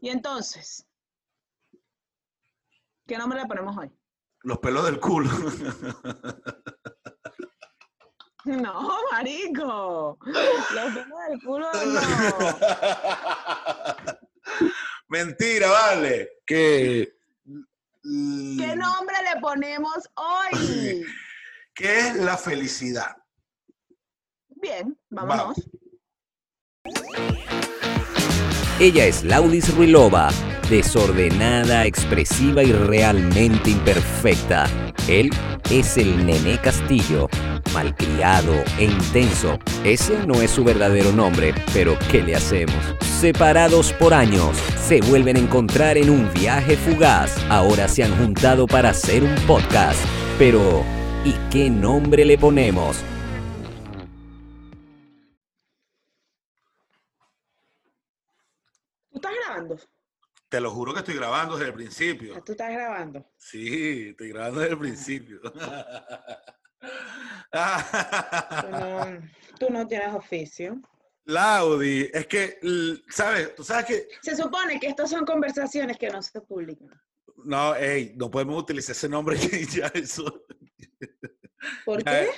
Y entonces, ¿qué nombre le ponemos hoy? Los pelos del culo. No, marico. Los pelos del culo no. Mentira, vale. Que. ¿Qué nombre le ponemos hoy? ¿Qué es la felicidad? Bien, vámonos. Ella es Laudis Ruilova, desordenada, expresiva y realmente imperfecta. Él es el Nené Castillo, malcriado e intenso. Ese no es su verdadero nombre, pero ¿qué le hacemos? Separados por años, se vuelven a encontrar en un viaje fugaz. Ahora se han juntado para hacer un podcast. Pero, ¿y qué nombre le ponemos? Te lo juro que estoy grabando desde el principio. ¿Tú estás grabando? Sí, estoy grabando desde el principio. Tú no, tú no tienes oficio. Laudi, es que, ¿sabes? Tú sabes que. Se supone que estas son conversaciones que no se publican. No, ey, no podemos utilizar ese nombre ya eso. ¿Por Ya, qué?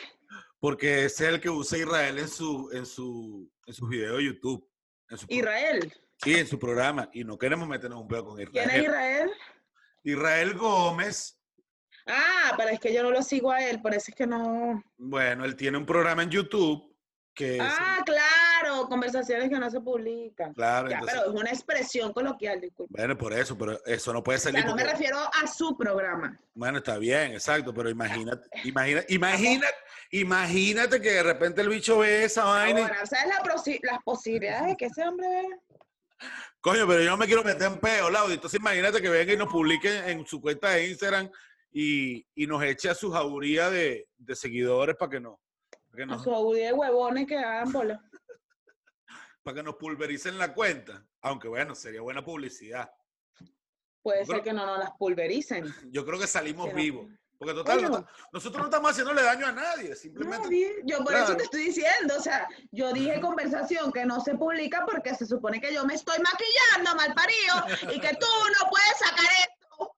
Porque ese es el que usa Israel en su, en su, en sus videos de YouTube. Su, Israel. Sí, en su programa. Y no queremos meternos un pedo con Israel. ¿Quién es Israel? Israel Gómez, Ah, pero es que yo no lo sigo a él, por eso es que no. bueno, él tiene un programa en YouTube que... Ah, claro, conversaciones que no se publican. claro, Ya, entonces... pero es una expresión coloquial, disculpa. Bueno, por eso, pero eso no puede O salir. sea, no me refiero a su programa. Bueno, está bien, exacto, pero imagínate, imagínate, imagínate, imagínate que de repente el bicho ve esa vaina. y- ¿sabes la las posibilidades de que ese hombre vea? Coño, pero yo no me quiero meter en peo, Laudi. Entonces imagínate que venga y nos publique en su cuenta de Instagram y, y nos eche a su jauría de, de seguidores para que no, para que A su audiencia de huevones que hagan bola. para que nos pulvericen la cuenta. Aunque bueno, sería buena publicidad. Puede Yo creo- ser que no nos las pulvericen. Yo creo que salimos vivos. Porque total, no nosotros no estamos haciéndole daño a nadie, simplemente... Nadie. Yo por eso te estoy diciendo, o sea, yo dije conversación que no se publica porque se supone que yo me estoy maquillando mal parido y que tú no puedes sacar esto.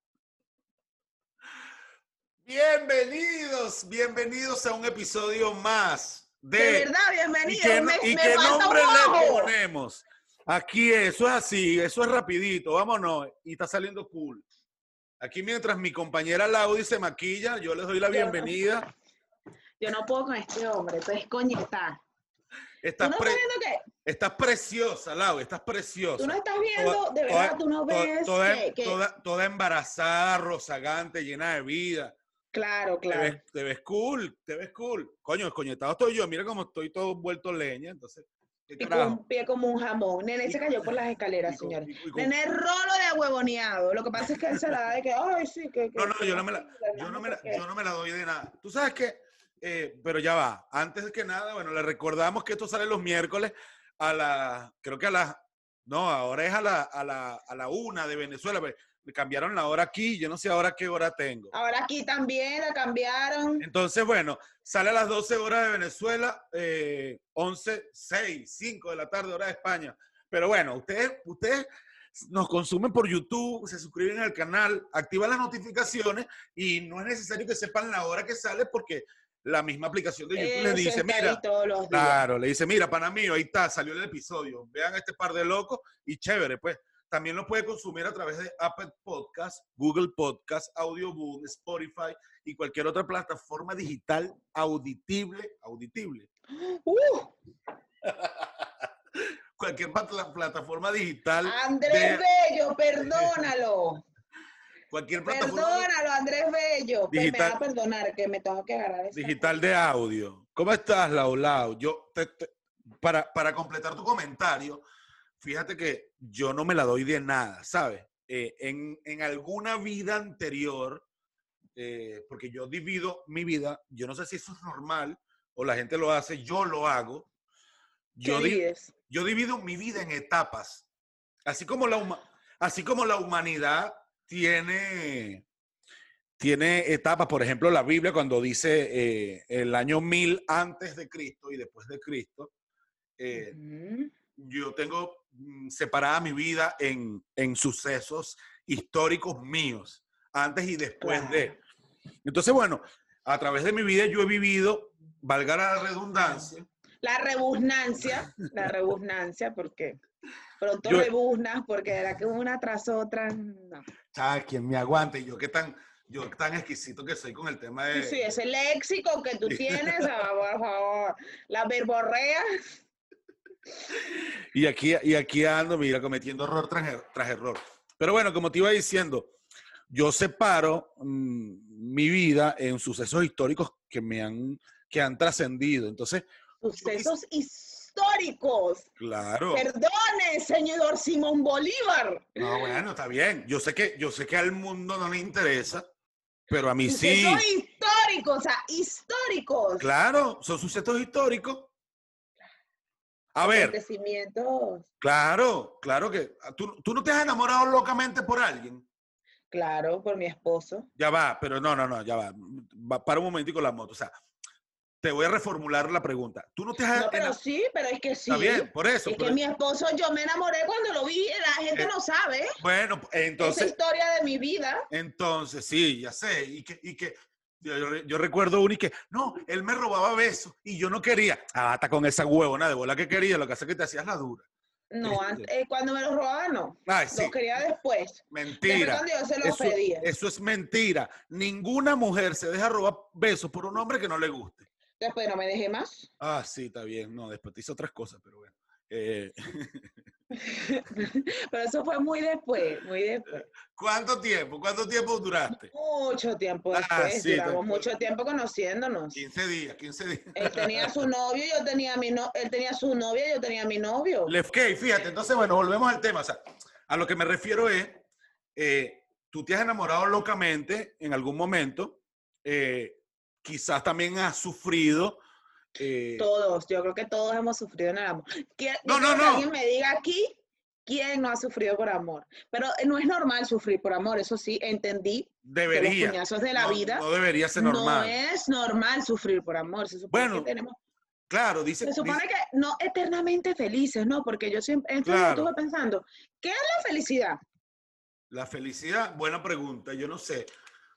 Bienvenidos, bienvenidos a un episodio más de... De verdad, ¿Y bienvenido. qué, me, y me qué un nombre le ponemos? Aquí eso es así, eso es rapidito, vámonos. Y está saliendo cool. Aquí mientras mi compañera Laudi se maquilla, yo les doy la bienvenida. Yo no puedo con este hombre, entonces coñeta. ¿Tú Estás, no pre- estás estás preciosa, Laudi, estás preciosa. Tú no estás viendo, Toda- de verdad, tú no ves toda, que, que- toda- embarazada, rozagante, llena de vida. Claro, Te claro. ves, te ves cool, te ves cool. Coño, escoñetado estoy yo. Mira cómo estoy todo vuelto leña. Entonces, ¿qué Y con carajo? un pie como un jamón. Nene se cayó por las escaleras, Y con- señor. y- y con- Nene rolo de huevoneado. Lo que pasa es que él se la da de que, ay, sí, que. que- No, no, yo no me la, yo no me la, yo no me la doy de nada. Tú sabes que, eh, pero ya va. Antes que nada, bueno, le recordamos que esto sale los miércoles a la, creo que a las, no, ahora es a la, a la, a la una de Venezuela. pero Me cambiaron la hora aquí, yo no sé ahora qué hora tengo. Ahora aquí también la cambiaron. Entonces, bueno, sale a las 12 horas de Venezuela, eh, 11, 6, 5 de la tarde, hora de España. Pero bueno, ustedes, ustedes nos consumen por YouTube, se suscriben al canal, activan las notificaciones y no es necesario que sepan la hora que sale porque la misma aplicación de YouTube les dice, mira, claro, le dice, mira, pana mío, ahí está, salió el episodio, vean este par de locos y chévere, pues. También lo puede consumir a través de Apple Podcast, Google Podcast, Audioboom, Spotify y cualquier otra plataforma digital auditible, auditible. ¡Uh! Cualquier plat- plataforma digital, Andrés de- Bello, perdónalo. cualquier plataforma Perdónalo, Andrés Bello. Pues me Digital- va a perdonar que me tengo que agarrar esa digital de audio. ¿Cómo estás, Lau Lau? Yo te- te- para, para completar tu comentario, fíjate que yo no me la doy de nada, ¿sabes? Eh, en, en alguna vida anterior, eh, porque yo divido mi vida, yo no sé si eso es normal o la gente lo hace, yo lo hago. ¿Qué Yo, di- yo divido mi vida en etapas. Así como la, huma- así como la humanidad tiene, tiene etapas, por ejemplo, la Biblia cuando dice eh, el año 1000 antes de Cristo y después de Cristo, eh. Yo tengo mm, separada mi vida en, en sucesos históricos míos, antes y después de. Entonces, bueno, a través de mi vida yo he vivido, valga la redundancia, La rebusnancia, la rebusnancia, porque pronto Yo- rebusnas, porque era que una tras otra, no. ¿sabes? Quien me aguante, yo qué tan, yo tan exquisito que soy con el tema de... Sí, ese léxico que tú tienes, ah, por favor, la verborrea. Y aquí, y aquí ando, mira, cometiendo error tras, er- tras error. Pero bueno, como te iba diciendo, yo separo mm, mi vida en sucesos históricos que me han, que han trascendido. Entonces, Sucesos históricos. claro. Perdone, señor Simón Bolívar. No, bueno, está bien. Yo sé que, yo sé que al mundo no le interesa, pero a mí sí. Sucesos históricos, o sea, históricos. Claro, son sucesos históricos. A ver, claro, claro que ah, tú, tú no te has enamorado locamente por alguien. Claro, por mi esposo. Ya va, pero no, no, no, ya va. Va, Para un momentico la moto. O sea, te voy a reformular la pregunta. Tú no te has No, pero sí, pero es que sí. Está bien, por eso. Es por- que mi esposo, yo me enamoré cuando lo vi, la gente Eh, no sabe Bueno, entonces, historia de mi vida. entonces, sí, ya sé. Y que, y que yo, yo re- yo recuerdo uno y que, no, él me robaba besos y yo no quería. Ah, hasta con esa huevona de bola que quería, lo que hace es que te hacías la dura. No, Este. antes, eh, cuando me lo robaba, no. Ay, sí, Lo quería después. Mentira. yo se Eso, pedía. eso es mentira. Ninguna mujer se deja robar besos por un hombre que no le guste. Después no me dejé más. Ah, sí, está bien. No, después te hizo otras cosas, pero bueno. Eh, Pero eso fue muy después, muy después. ¿Cuánto tiempo? ¿Cuánto tiempo duraste? Mucho tiempo Ah, después. sí, Duramos mucho tiempo conociéndonos. 15 días, 15 días. Él tenía su novio, yo tenía mi no, él tenía su novia, yo tenía mi novio. Le- Ok, fíjate, entonces, bueno, volvemos al tema. O sea, a lo que me refiero es, eh, tú te has enamorado locamente en algún momento, eh, quizás también has sufrido. Eh, Todos, yo creo que todos hemos sufrido en el amor. ¿Quién- No, no, quiero que no. alguien me diga aquí quién no ha sufrido por amor. Pero eh, no es normal sufrir por amor, eso sí, entendí que los debería. puñazos de la no, vida no debería ser normal. no es normal sufrir por amor. Se supone Bueno, que tenemos, Claro, dice. se supone dice- que no eternamente felices, ¿no? Porque yo siempre entonces Claro. estuve pensando, ¿qué es la felicidad? La felicidad, buena pregunta, yo no sé.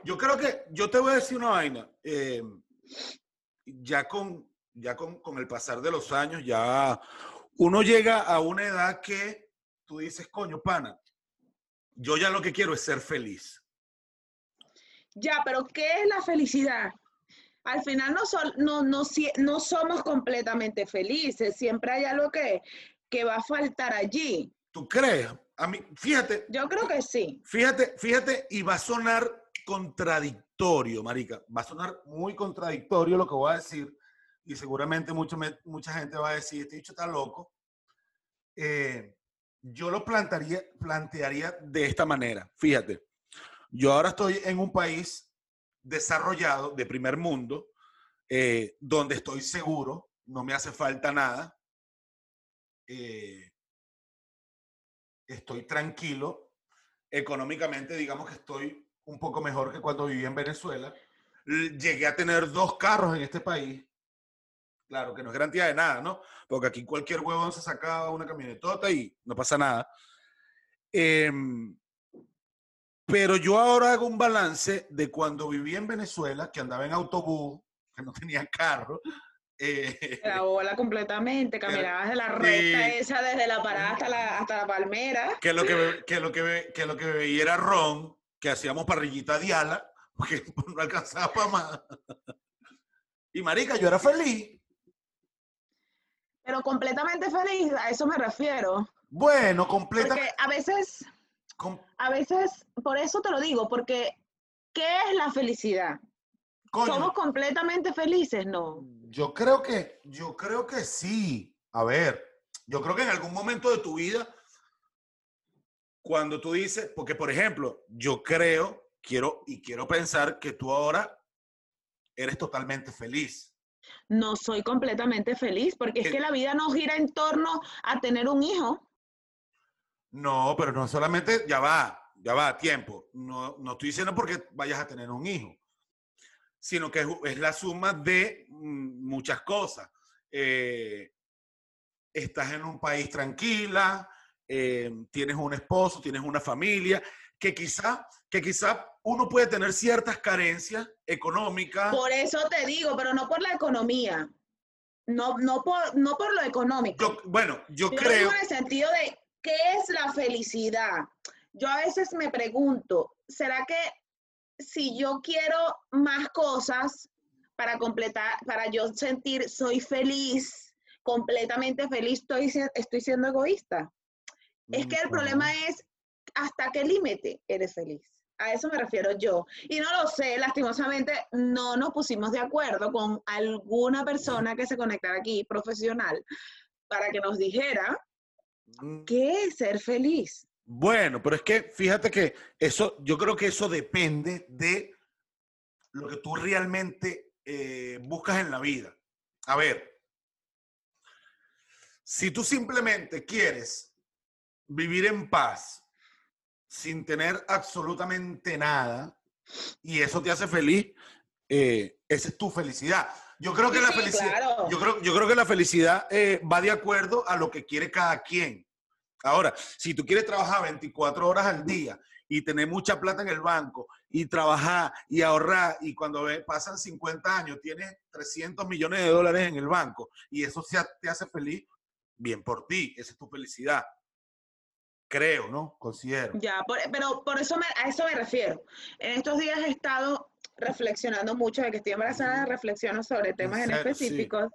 Yo creo que, yo te voy a decir una vaina. eh, ya con, ya con, con el pasar de los años, ya uno llega a una edad que tú dices, coño, pana, yo ya lo que quiero es ser feliz. Ya, pero ¿qué es la felicidad? Al final no, sol- no, no, si- no somos completamente felices, siempre hay algo que, que va a faltar allí. ¿Tú crees? A mí, fíjate, Yo creo que sí. fíjate, fíjate, y va a sonar contradictorio, marica. Va a sonar muy contradictorio lo que voy a decir. Y seguramente mucho me- mucha gente va a decir, este dicho está loco. Eh, yo lo plantearía, plantearía de esta manera. Fíjate, yo ahora estoy en un país desarrollado, de primer mundo, eh, donde estoy seguro, no me hace falta nada. eh, estoy tranquilo. Económicamente, digamos que estoy un poco mejor que cuando viví en Venezuela. Llegué a tener dos carros en este país. Claro, que no es garantía de nada, ¿no? Porque aquí cualquier huevón se saca una camionetota y no pasa nada. Em, pero yo ahora hago un balance de cuando viví en Venezuela, que andaba en autobús, que no tenía carro. eh, La bola completamente, caminabas de la recta esa desde la parada hasta la, hasta la palmera. que lo que, que lo que, que lo que bebía era ron, que hacíamos parrillita diala, porque no alcanzaba para más. Y marica, yo era feliz. Pero completamente feliz, a eso me refiero. Bueno, completa. Porque a veces, com- a veces, por eso te lo digo, porque ¿qué es la felicidad? coño, ¿Somos completamente felices? No. yo creo que, yo creo que sí. A ver, yo creo que en algún momento de tu vida, cuando tú dices, porque por ejemplo, yo creo, quiero y quiero pensar que tú ahora eres totalmente feliz. No soy completamente feliz, porque es ¿Qué? que la vida no gira en torno a tener un hijo. No, pero no solamente, ya va, ya va, tiempo. No, no estoy diciendo porque vayas a tener un hijo, sino que es, es la suma de mm, muchas cosas. Eh, estás en un país tranquila, eh, tienes un esposo, tienes una familia, que quizá, que quizá uno puede tener ciertas carencias económicas. Por eso te digo, pero no por la economía. No, no, por, no por lo económico. Yo- bueno, yo Yo creo, en el sentido de, ¿qué es la felicidad? Yo a veces me pregunto, ¿será que si yo quiero más cosas para completar, para yo sentir soy feliz, completamente feliz, estoy, estoy siendo egoísta? Es que el problema es hasta qué límite eres feliz. A eso me refiero yo. Y no lo sé, lastimosamente no nos pusimos de acuerdo con alguna persona que se conectara aquí, profesional, para que nos dijera Mm, qué es ser feliz. Bueno, pero es que fíjate que eso, yo creo que eso depende de lo que tú realmente eh, buscas en la vida. A ver, si tú simplemente quieres vivir en paz sin tener absolutamente nada y eso te hace feliz, eh, esa es tu felicidad. Yo creo que Sí, la felicidad, claro. yo creo, yo creo que la felicidad eh, va de acuerdo a lo que quiere cada quien. Ahora, si tú quieres trabajar 24 horas al día y tener mucha plata en el banco y trabajar y ahorrar y cuando ve- pasan 50 años tienes 300 millones de dólares en el banco y eso te hace feliz, bien por ti, esa es tu felicidad. Creo, ¿no? Considero. Ya, por- pero por eso me- a eso me refiero. En estos días he estado reflexionando mucho, de que estoy embarazada, reflexiono sobre temas en, serio? Específicos.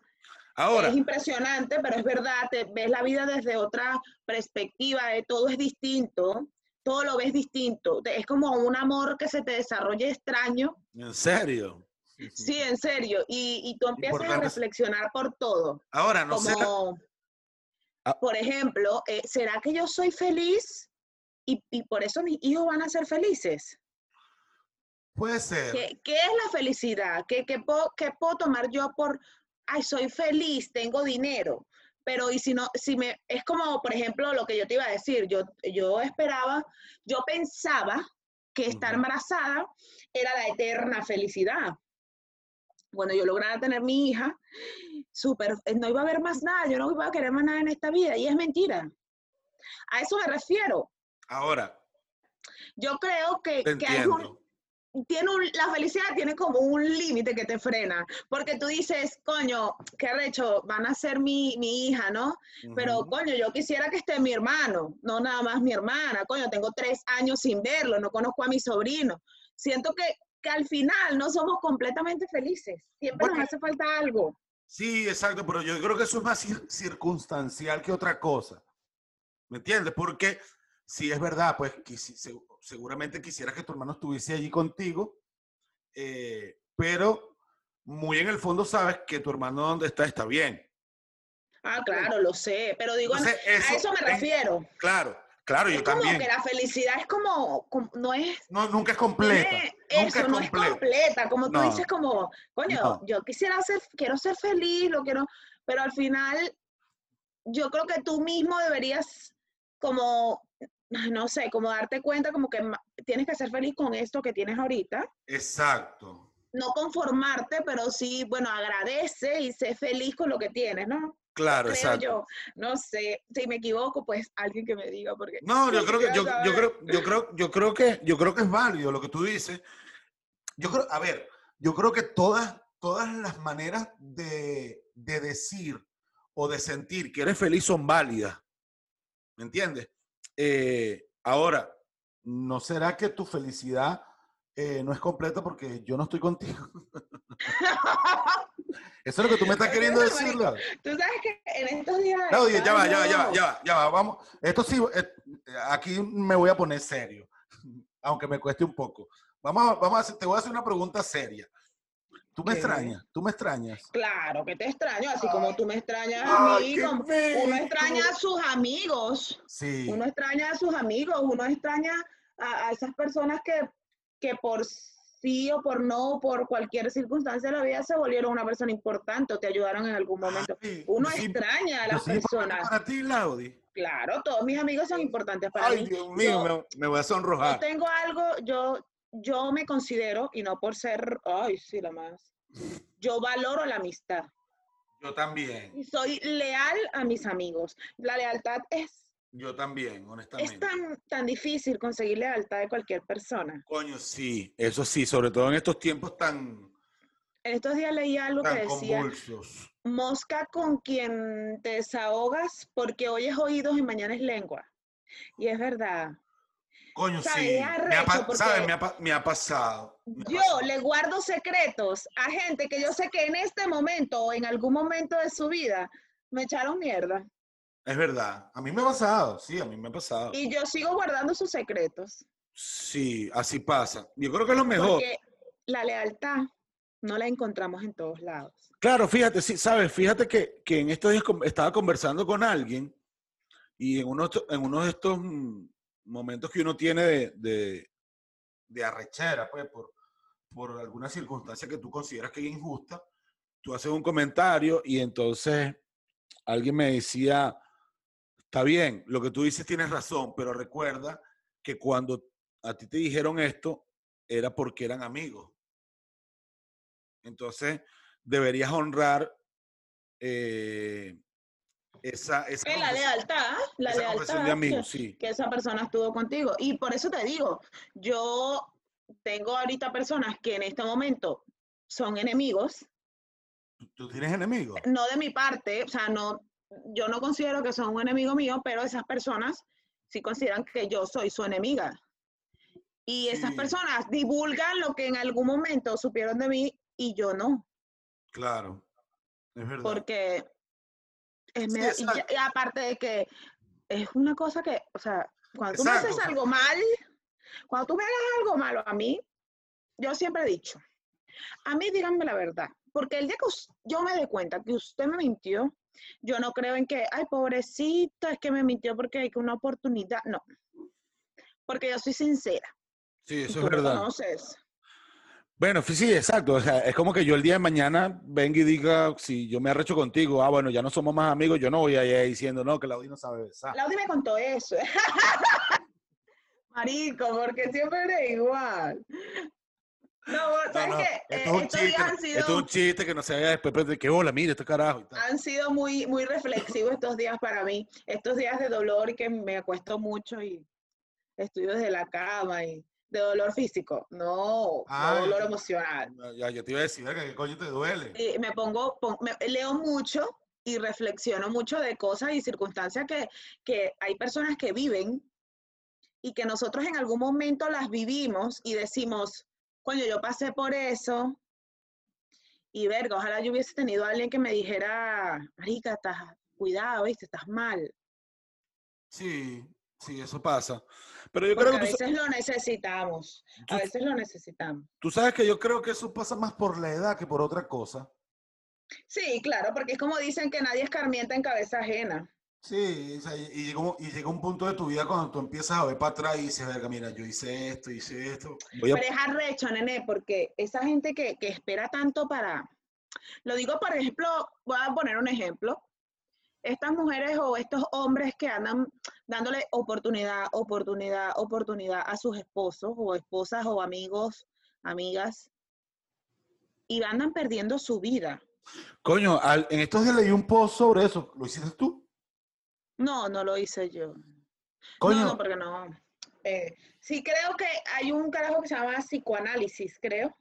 Ahora, Es impresionante, pero es verdad, te ves la vida desde otra perspectiva, de todo es distinto, todo lo ves distinto. Es como un amor que se te desarrolla extraño. en serio. Sí, en serio. Y, y tú empiezas a reflexionar por todo. Ahora, no sé. Por ejemplo, eh, ¿será que yo soy feliz y, y por eso mis hijos van a ser felices? Puede ser. ¿Qué, qué es la felicidad? ¿Qué, qué puedo, qué puedo tomar yo por, ay, soy feliz, tengo dinero? Pero y si no, si me, es como, por ejemplo, lo que yo te iba a decir, yo, yo esperaba, yo pensaba que estar embarazada era la eterna felicidad. Cuando yo lograra tener mi hija, súper, eh, no iba a haber más nada, yo no iba a querer más nada en esta vida, y es mentira. A eso me refiero. Ahora, Yo creo que, que hay un, entiendo. tiene un- la felicidad tiene como un límite que te frena, porque tú dices, coño, qué arrecho, van a ser mi, mi hija, ¿no? Pero, coño, yo quisiera que esté mi hermano, no nada más mi hermana, coño, tengo tres años sin verlo, no conozco a mi sobrino. Siento que, que al final no somos completamente felices, siempre Bueno. nos hace falta algo. Sí, exacto, pero yo creo que eso es más cir- circunstancial que otra cosa. ¿Me entiendes? Porque si es verdad, pues quisi- seguramente quisieras que tu hermano estuviese allí contigo, eh, pero muy en el fondo sabes que tu hermano donde está está bien. Ah, claro, lo sé, pero digo, Entonces, a eso me es- refiero. Claro, claro, yo es como también. que la felicidad es como, como- no es No, nunca es completa. tiene- nunca eso es no es completa. como tú No. dices, como, coño, No. yo quisiera ser, quiero ser feliz, lo quiero, pero al final, yo creo que tú mismo deberías, como, no sé, como darte cuenta, como que tienes que ser feliz con esto que tienes ahorita, Exacto. no conformarte, pero sí, bueno, agradece y sé feliz con lo que tienes, ¿no? Claro, exacto. yo, no sé, si me equivoco, pues alguien que me diga, porque No, yo creo que yo, creo, yo creo, yo creo que yo creo que es válido lo que tú dices. Yo creo, a ver, yo creo que todas, todas las maneras de, de decir o de sentir que eres feliz son válidas. ¿Me entiendes? Eh, ahora, ¿no será que tu felicidad eh, no es completa porque yo no estoy contigo? Eso es lo que tú me estás queriendo decir. Tú sabes que en estos días. Claudia, ya va, ya va, ya va, ya va, ya va, vamos. Esto sí, eh, aquí me voy a poner serio, aunque me cueste un poco. Vamos a, vamos a hacer, te voy a hacer una pregunta seria. ¿Tú me ¿Qué? extrañas? ¿Tú me extrañas? Claro que te extraño, así como tú me extrañas Ay, a mí, como- uno extraña a sus amigos, Sí. uno extraña a sus amigos, uno extraña a, a esas personas que, que por sí o por no, o por cualquier circunstancia de la vida se volvieron una persona importante o te ayudaron en algún momento. Ay, Uno yo sí- extraña a yo las sí personas. para ti, Laudi. Claro, todos mis amigos son importantes para Ay, mí. Dios mío, Yo- me, me voy a Yo sonrojar. tengo algo, yo, yo me considero, y no por ser, ay, sí, la más, yo valoro la amistad Yo también. y soy leal a mis amigos. La lealtad es Yo también, Es honestamente. tan, tan difícil conseguir lealtad de cualquier persona. Coño, sí, eso sí, sobre todo en estos tiempos tan, En estos días leí algo que decía, convulsos. mosca con quien te desahogas porque hoy es oídos y mañana es lengua. Y es verdad. Coño, sí. Es Me ha, ¿sabes? Me ha, me ha pasado. me ha Yo pasado. le guardo secretos a gente que yo sé que en este momento o en algún momento de su vida me echaron mierda. Es verdad. A mí me ha pasado, sí, a mí me ha pasado. Y yo sigo guardando sus secretos. Sí, así pasa. Yo creo que es lo mejor. Porque la lealtad no la encontramos en todos lados. Claro, fíjate, sí, sabes, fíjate que, que en estos días estaba conversando con alguien y en uno, de estos- en uno de estos mm, momentos que uno tiene de, de, de arrechera, pues, por, por alguna circunstancia que tú consideras que es injusta, tú haces un comentario y entonces alguien me decía, está bien, lo que tú dices tienes razón, pero recuerda que cuando a ti te dijeron esto, era porque eran amigos. Entonces, deberías honrar eh, esa, esa, la lealtad, la esa lealtad de amigos, que, sí. que esa persona estuvo contigo. Y por eso te digo, yo tengo ahorita personas que en este momento son enemigos, ¿Tú tienes enemigos? no de mi parte, o sea, no, yo no considero que son un enemigo mío, pero esas personas sí consideran que yo soy su enemiga. Y esas Sí. personas divulgan lo que en algún momento supieron de mí y yo no, Claro, es verdad. porque es Sí, y, y aparte de que es una cosa que, o sea, cuando tú me haces algo mal, cuando tú me hagas algo malo a mí, yo siempre he dicho, a mí díganme la verdad, porque el día que yo me dé cuenta que usted me mintió, yo no creo en que, ay, pobrecita, es que me mintió porque hay que una oportunidad, no, porque yo soy sincera. Sí, eso es verdad. conoces. Bueno, sí, exacto. O sea, es como que yo el día de mañana venga y diga, si yo me arrecho contigo, ah, bueno, ya no somos más amigos, yo no voy a ir diciendo, no, que la no sabe besar. Laudi me contó eso. Marico, porque siempre eres igual. No, vos- No, ¿sabes no, qué? esto Eh, es un estos chiste, días han esto sido, es un chiste que no se vaya después de que, hola, mira, este carajo y tal. han sido muy, muy reflexivos estos días para mí. Estos días de dolor que me acuesto mucho y estoy desde la cama y de dolor físico. No, Ay. no dolor emocional. Ya, ya te iba a decir, ¿qué coño te duele? Y me pongo, pon- me- leo mucho y reflexiono mucho de cosas y circunstancias que, que hay personas que viven y que nosotros en algún momento las vivimos y decimos, coño, yo pasé por eso y verga, ojalá yo hubiese tenido a alguien que me dijera, marica, estás, cuidado, viste, estás mal. Sí, sí, eso pasa. Pero yo Porque creo a que tú, sa- veces lo necesitamos, a veces lo necesitamos. tú sabes que yo creo que eso pasa más por la edad que por otra cosa. Sí, claro, porque es como dicen que nadie escarmienta en cabeza ajena. Sí, y, llega un, y llega un punto de tu vida cuando tú empiezas a ver para atrás y dices, verga, mira, yo hice esto, hice esto. Voy a... Pero es arrecho, nene, porque esa gente que, que espera tanto para... Lo digo, por ejemplo, voy a poner un ejemplo. Estas mujeres o estos hombres que andan dándole oportunidad, oportunidad, oportunidad a sus esposos o esposas o amigos, amigas, y andan perdiendo su vida. Coño, al- en estos días leí un post sobre eso. ¿Lo hiciste tú? No, no lo hice yo. Coño, No, no, porque no. Eh, sí, creo que hay un carajo que se llama psicoanálisis, creo.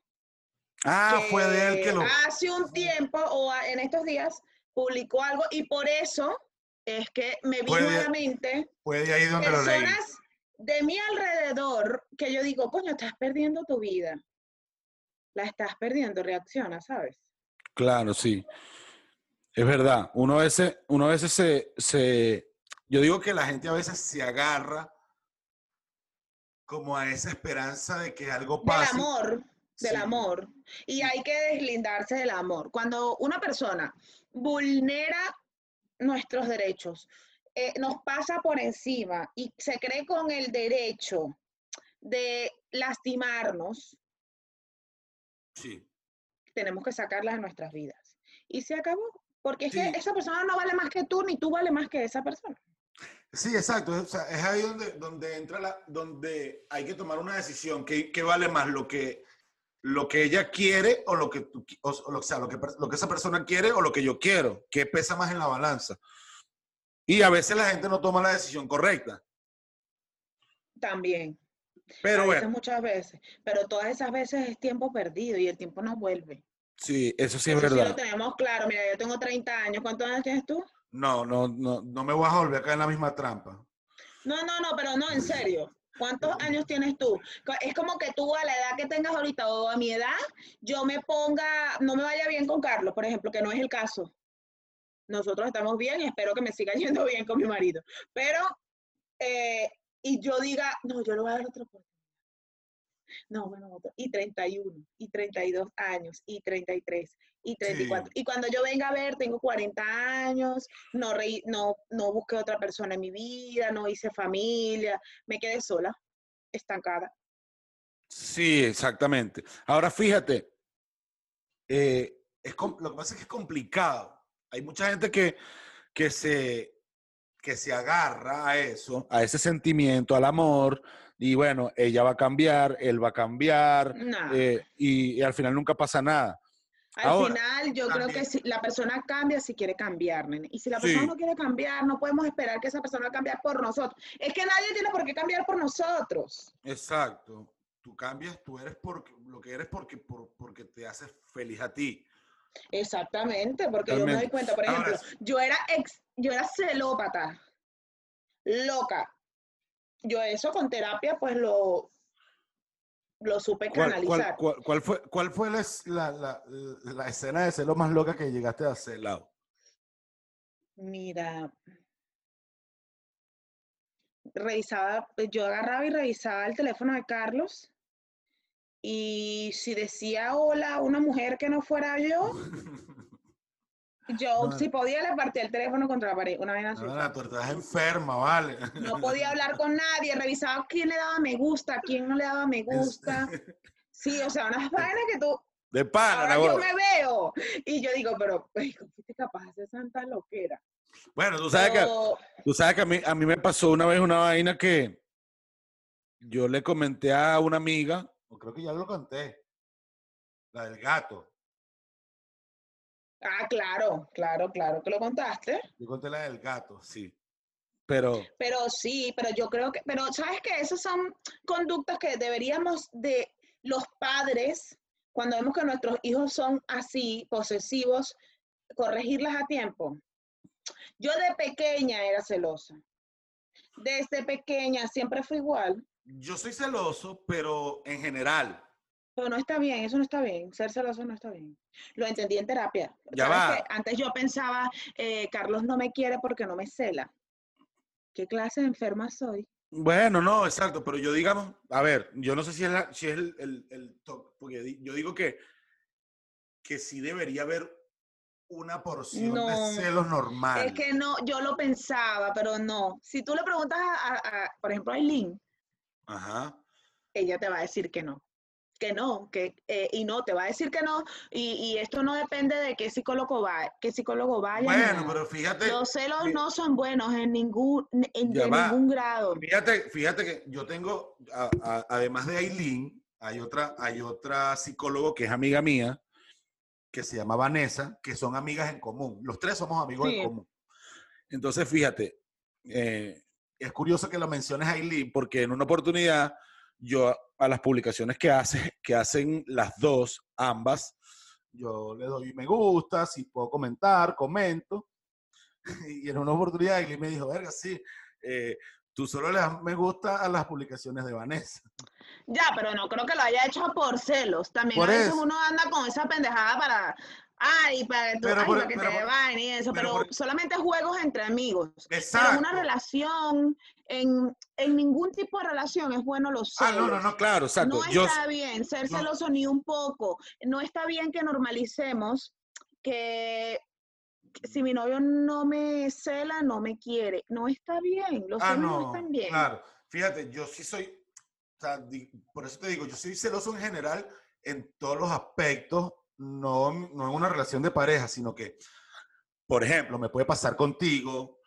ah, fue de él que lo... hace un tiempo o en estos días publicó algo y por eso es que me vino Puede- a la mente Fue de ahí donde lo leí. personas de mi alrededor que yo digo, coño, estás perdiendo tu vida. La estás perdiendo, reacciona, ¿sabes? Claro, sí. Es verdad. Uno a veces, uno a veces se, se... Yo digo que la gente a veces se agarra como a esa esperanza de que algo Del pase. amor, del Sí. amor. Y hay que deslindarse del amor. Cuando una persona vulnera nuestros derechos, eh, nos pasa por encima y se cree con el derecho de lastimarnos, Sí. tenemos que sacarlas de nuestras vidas. Y se acabó. Porque es que esa persona no vale más que tú, ni tú vale más que esa persona. Sí, exacto. O sea, es ahí donde, donde entra la, donde hay que tomar una decisión. ¿Qué, qué vale más? Lo que, lo que ella quiere o lo que tú o, o lo, o sea, lo que, lo que esa persona quiere o lo que yo quiero. ¿Qué pesa más en la balanza? Y a veces la gente no toma la decisión correcta. También. Pero a veces, bueno, muchas veces. Pero todas esas veces es tiempo perdido y el tiempo no vuelve. Sí, eso sí es sí verdad. lo tenemos claro. Mira, yo tengo 30 años. ¿Cuántos años tienes tú? No, no, no, no me voy a volver a caer en la misma trampa. No, no, no, pero no, en serio. ¿Cuántos años tienes tú? Es como que tú a la edad que tengas ahorita o a mi edad, yo me ponga, no me vaya bien con Carlos, por ejemplo, que no es el caso. Nosotros estamos bien y espero que me siga yendo bien con mi marido. Pero, eh, y yo diga, no, yo le voy a dar otra oportunidad. No, bueno, otro. Y 31, y 32 años, y 33, y 34. Y cuando yo venga a ver, tengo 40 años, no, reí- no, no busqué otra persona en mi vida, no hice familia, me quedé sola, estancada. Sí, exactamente. Ahora fíjate, eh, es lo que pasa es que es complicado. Hay mucha gente que, que, se, que se agarra a eso, a ese sentimiento, al amor, y bueno, ella va a cambiar, él va a cambiar, Nah. eh, y, y al final nunca pasa nada. Al ahora, final, yo creo que si la persona cambia si quiere cambiar, nene. Y si la Sí. persona no quiere cambiar, no podemos esperar que esa persona cambie por nosotros. Es que nadie tiene por qué cambiar por nosotros. Exacto. Tú cambias, tú eres porque, lo que eres porque, por- porque te haces feliz a ti. Exactamente, porque yo me doy cuenta, por Ahora ejemplo, yo era ex, yo era celópata, loca. Yo eso con terapia, pues lo, lo supe ¿Cuál, cuál- canalizar. cuál- cuál fue, cuál fue la, la- la- la escena de celo más loca que llegaste a hacer, Lau? Mira, revisaba, pues, yo agarraba y revisaba el teléfono de Carlos y si decía hola a una mujer que no fuera yo, yo No. si podía le partía el teléfono contra la pared, una vez así. No, tú estás enferma, vale. No podía hablar con nadie, revisaba quién le daba me gusta, quién no le daba me gusta. Sí, o sea, unas vainas que tú, De pana, ahora yo me veo y yo digo, pero, ¿cómo fuiste capaz de hacer tanta loquera? Bueno, tú sabes que, tú sabes que a, mí, a mí me pasó una vez una vaina que yo le comenté a una amiga, o creo que ya lo conté, la del gato. Ah, claro, claro, claro que lo contaste. Yo conté la del gato, sí. Pero, Pero sí, pero yo creo que, pero sabes que esas son conductas que deberíamos de los padres, cuando vemos que nuestros hijos son así, posesivos, corregirlas a tiempo. Yo de pequeña era celosa. Desde pequeña siempre fue igual. Yo soy celoso, pero en general. Pero no está bien, eso no está bien. Ser celoso no está bien. Lo entendí en terapia. Ya ¿Sabes va. Antes yo pensaba, eh, Carlos no me quiere porque no me cela. ¿Qué clase de enferma soy? Bueno, no, exacto, pero yo digamos, a ver, yo no sé si es, la- si es el, el, el to- porque yo digo que, que sí debería haber una porción No, de celos normal. Es que no, yo lo pensaba, pero no. Si tú le preguntas a, a- a, por ejemplo, a Aileen, Ajá. ella te va a decir que no. Que no, que, eh, y no, te va a decir que no, y, y esto no depende de qué psicólogo va, qué psicólogo vaya. Bueno, pero fíjate, Los celos no son buenos en ningún, en, Ya de va. ningún grado. fíjate, fíjate que yo tengo, a- a- además de Aileen, hay otra, hay otra psicólogo que es amiga mía, que se llama Vanessa, que son amigas en común. Los tres somos amigos Sí. en común. Entonces, fíjate, eh, es curioso que lo menciones Aileen, porque en una oportunidad yo a las publicaciones que, hace, que hacen las dos, ambas, yo le doy me gusta, si puedo comentar, comento. Y en una oportunidad Aileen me dijo, verga, sí, eh, tú solo le das me gusta a las publicaciones de Vanessa. Ya, pero no creo que lo haya hecho por celos. También Por a veces eso. uno anda con esa pendejada para, ay, para, que tú- Pero ay, por- para que pero te vayan y eso, pero pero, por- solamente juegos entre amigos. Pero Exacto. en una relación, en, en ningún tipo de relación es bueno los Ah, celos. no, no, no, claro, exacto. No Yo, está bien ser no. celoso ni un poco. No está bien que normalicemos que, si mi novio no me cela, no me quiere. No está bien. Los ah, celos no, no, están bien. claro. Fíjate, yo sí soy, o sea, por eso te digo, yo soy celoso en general en todos los aspectos, no, no en una relación de pareja, sino que, por ejemplo, me puede pasar contigo,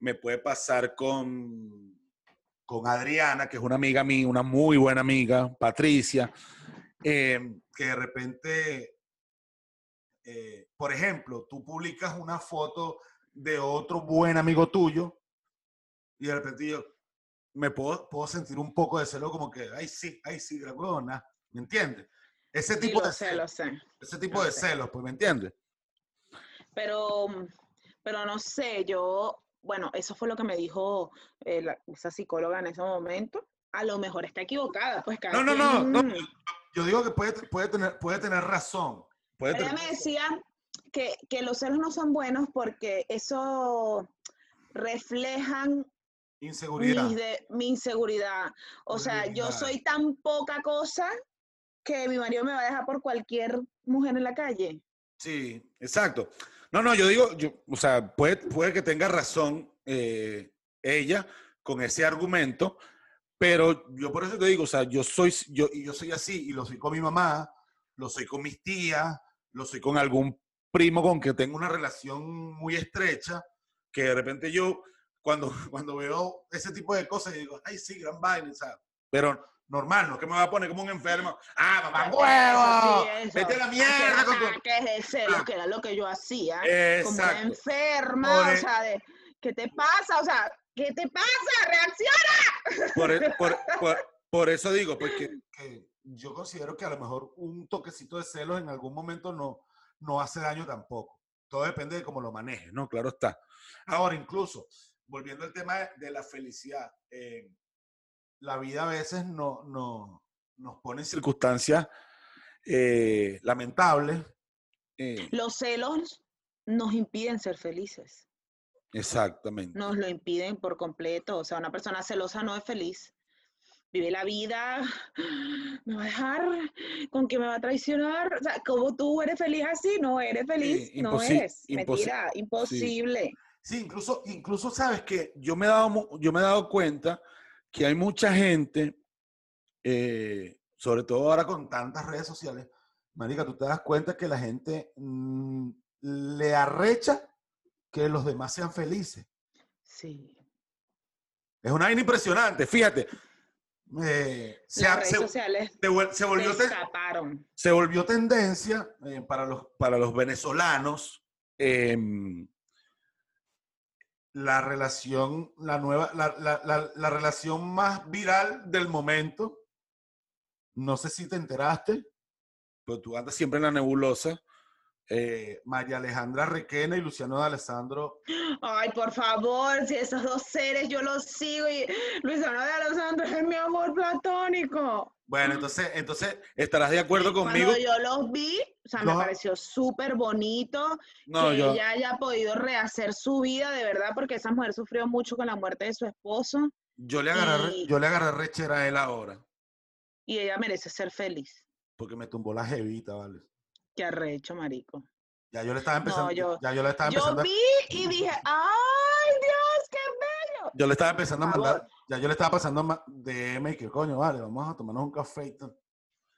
me puede pasar con, con Adriana, que es una amiga mía, una muy buena amiga, Patricia, eh, que de repente, eh, por ejemplo, tú publicas una foto de otro buen amigo tuyo y de repente yo me puedo, puedo sentir un poco de celo como que, ay sí, ay sí, huevona, ¿me entiendes? Ese tipo de celos, sé. ese tipo lo de sé. celos, pues, ¿me entiendes? Pero, pero no sé, yo, bueno, eso fue lo que me dijo eh, la- esa psicóloga en ese momento. A lo mejor está equivocada, pues cada No, no, no, no, quien- Yo digo que puede, puede, tener, puede tener razón. Puede Ella tener me decía que, que los celos no son buenos porque eso reflejan Inseguridad. mis de- mi inseguridad. O sea, yo soy tan poca cosa que mi marido me va a dejar por cualquier mujer en la calle. Sí, exacto. No, no, yo digo, yo, o sea, puede, puede que tenga razón eh, ella con ese argumento, pero yo por eso te digo, o sea, yo soy, yo, yo soy así, y lo soy con mi mamá, lo soy con mis tías, lo soy con algún primo con que tengo una relación muy estrecha, que de repente yo, cuando, cuando veo ese tipo de cosas, digo, ay, sí, gran vaina, o sea, pero normal, no es que me va a poner como un enfermo, ah, mamá, Eso huevo, sí, vete a la Ah, que mierda con tu... ataques, celos, Ah. que era lo que yo hacía. Como enferma, Por o e- sea, de, ¿qué te pasa? O sea, ¿qué te pasa? ¡Reacciona! Por, e- por- por- por eso digo, pues que, que yo considero que a lo mejor un toquecito de celos en algún momento no, no hace daño tampoco. Todo depende de cómo lo manejes, ¿no? Claro está. Ahora, incluso, volviendo al tema de, de la felicidad, eh, la vida a veces no, no- nos pone en circunstancias eh, lamentables. eh, Los celos nos impiden ser felices. exactamente. Nos lo impiden por completo. O sea, una persona celosa no es feliz. Vive la vida, me va a dejar, con que me va a traicionar. O sea, como tú eres feliz así, no eres feliz, no imposi- eres. Mentira, imposible. Sí, incluso, incluso sabes que yo me he dado, yo me he dado cuenta que hay mucha gente, eh, sobre todo ahora con tantas redes sociales, Marica, tú te das cuenta que la gente mm, le arrecha que los demás sean felices. Sí. Es una vaina impresionante, fíjate. eh, se, Las redes se- sociales se vuel- se volvió, se ten- escaparon. se volvió tendencia eh, para, los, para los venezolanos em, la relación, la nueva, la, la- la- la relación más viral del momento. No sé si te enteraste, pero tú andas siempre en la nebulosa. eh, María Alejandra Requena y Luciano de Alessandro. Ay, por favor, si esos dos seres yo los sigo y Luis Ana de Alessandro es mi amor platónico. Bueno, entonces, entonces estarás de acuerdo conmigo. Cuando yo los vi, o sea, me Yo- pareció súper bonito No, que yo, ella haya podido rehacer su vida, de verdad, porque esa mujer sufrió mucho con la muerte de su esposo yo le agarré, y- yo le agarré rechera a él ahora, y ella merece ser feliz. porque me tumbó la jevita, ¿vale? Qué arrecho, marico. Ya yo le estaba empezando, yo- ya yo le estaba Yo empezando, a- vi y dije, ¡ay, Dios, qué bello! yo le estaba empezando a mandar, ya yo le estaba pasando DM y que coño, vale, vamos a tomarnos un café y tal.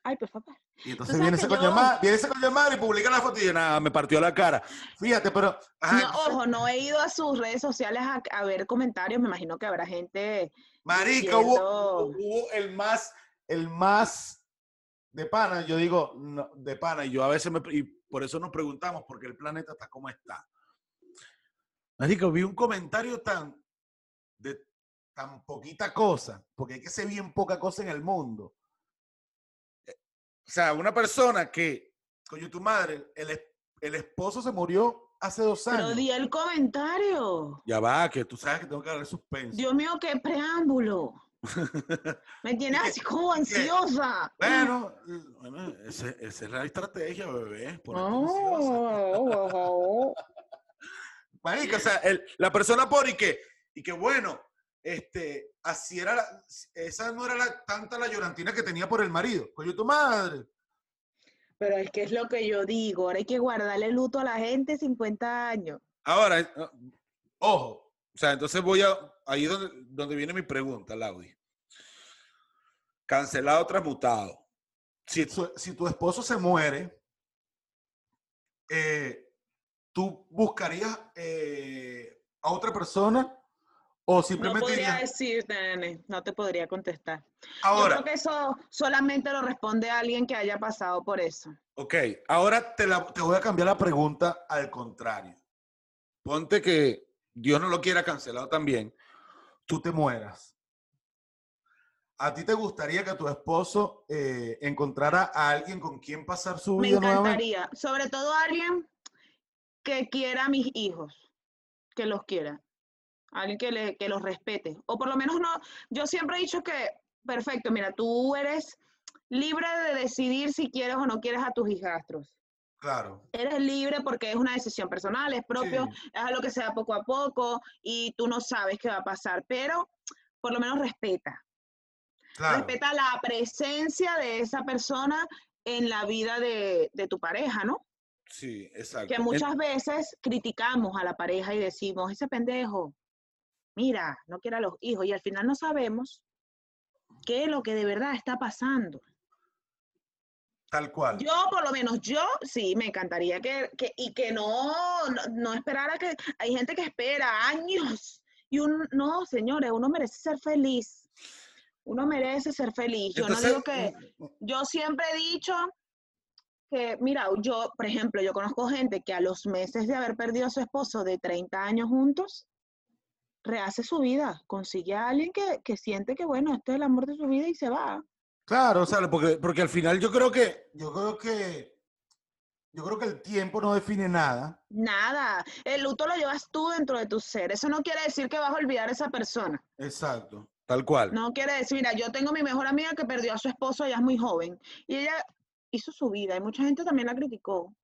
Ay, por favor. Y entonces viene ese coño yo- madre, viene ese coño madre y publica la foto y yo, nada, me partió la cara. Fíjate, pero, ajá, No, ojo, no he ido a sus redes sociales a, a ver comentarios. Me imagino que habrá gente. marica, hubo el más, el más de pana, yo digo, no, de pana, y yo a veces me, y por eso nos preguntamos, porque el planeta está como está. Marica, vi un comentario tan, de tan poquita cosa, porque hay que ser bien poca cosa en el mundo. O sea, una persona que, coño, tu madre, el, el esposo se murió hace dos Pero años. di el comentario. Ya va, que tú sabes que tengo que darle suspenso. Dios mío, qué preámbulo. Me tiene ¿Y qué- así como ansiosa. Bueno, bueno esa es la estrategia, bebé. ponerte Oh, oh, oh. Marica, o sea, el- la persona pone y que, y que bueno, este, así era, la- esa no era la, tanta la llorantina que tenía por el marido. Coño, tu madre. Pero es que es lo que yo digo. Ahora hay que guardarle luto a la gente 50 años. Ahora, eh, ojo, o sea, entonces voy a, ahí donde, donde viene mi pregunta, Laudi. Cancelado, transmutado. Si, tu- si tu esposo se muere, eh, ¿tú buscarías eh, a otra persona o No simplemente podría dirías, decirte, nene. No te podría contestar. Yo ahora, creo que eso solamente lo responde alguien que haya pasado por eso. ok, ahora te, la- te voy a cambiar la pregunta al contrario. ponte que Dios no lo quiera cancelado también, tú te mueras. ¿A ti te gustaría que tu esposo eh, encontrara a alguien con quien pasar su Me vida nuevamente? encantaría, sobre todo alguien que quiera a mis hijos, que los quiera, alguien que, le, que los respete, o por lo menos no, yo siempre he dicho que, perfecto, mira, tú eres libre de decidir si quieres o no quieres a tus hijastros. Claro. Eres libre porque es una decisión personal, es propio, Sí. es algo que se da poco a poco y tú no sabes qué va a pasar, pero por lo menos respeta. Claro. Respeta la presencia de esa persona en la vida de, de tu pareja, ¿no? Sí, exacto. Que muchas veces criticamos a la pareja y decimos, ese pendejo, mira, no quiere a los hijos, y al final no sabemos qué es lo que de verdad está pasando. Tal cual. Yo, por lo menos, yo sí me encantaría que, que- y que no, no, no esperara que, hay gente que espera años, y un, no, señores, uno merece ser feliz. Uno merece ser feliz. Yo Entonces, no digo que, yo siempre he dicho que, mira, yo, por ejemplo, yo conozco gente que a los meses de haber perdido a su esposo de 30 años juntos, rehace su vida, consigue a alguien que, que siente que, bueno, este es el amor de su vida y se va. Claro, o sea, porque, porque al final yo creo que, yo creo que, yo creo que el tiempo no define nada. Nada, el luto lo llevas tú dentro de tu ser. Eso no quiere decir que vas a olvidar a esa persona. Exacto. Tal cual. No quiere decir, mira, yo tengo mi mejor amiga que perdió a su esposo, ella es muy joven, y ella hizo su vida, y mucha gente también la criticó.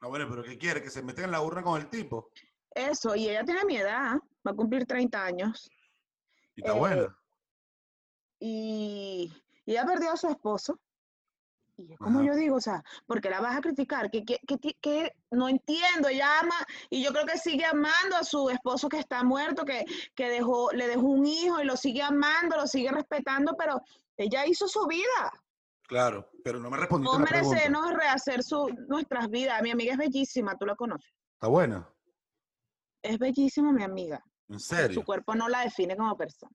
No, bueno, pero ¿qué quiere? Que se meten en la urna con el tipo. Eso, y ella tiene mi edad, va a cumplir 30 años. Y está Eh, buena. y, y ella perdió a su esposo. Y es como Ajá. yo digo, o sea, porque la vas a criticar? que que no entiendo, ella ama, y yo creo que sigue amando a su esposo que está muerto, que, que dejó, le dejó un hijo y lo sigue amando, lo sigue respetando, pero ella hizo su vida. Claro, pero no me respondiste la pregunta. merecemos rehacer su, nuestras vidas. Mi amiga es bellísima, tú la conoces. Está buena. Es bellísima mi amiga. En Su serio. cuerpo no la define como persona.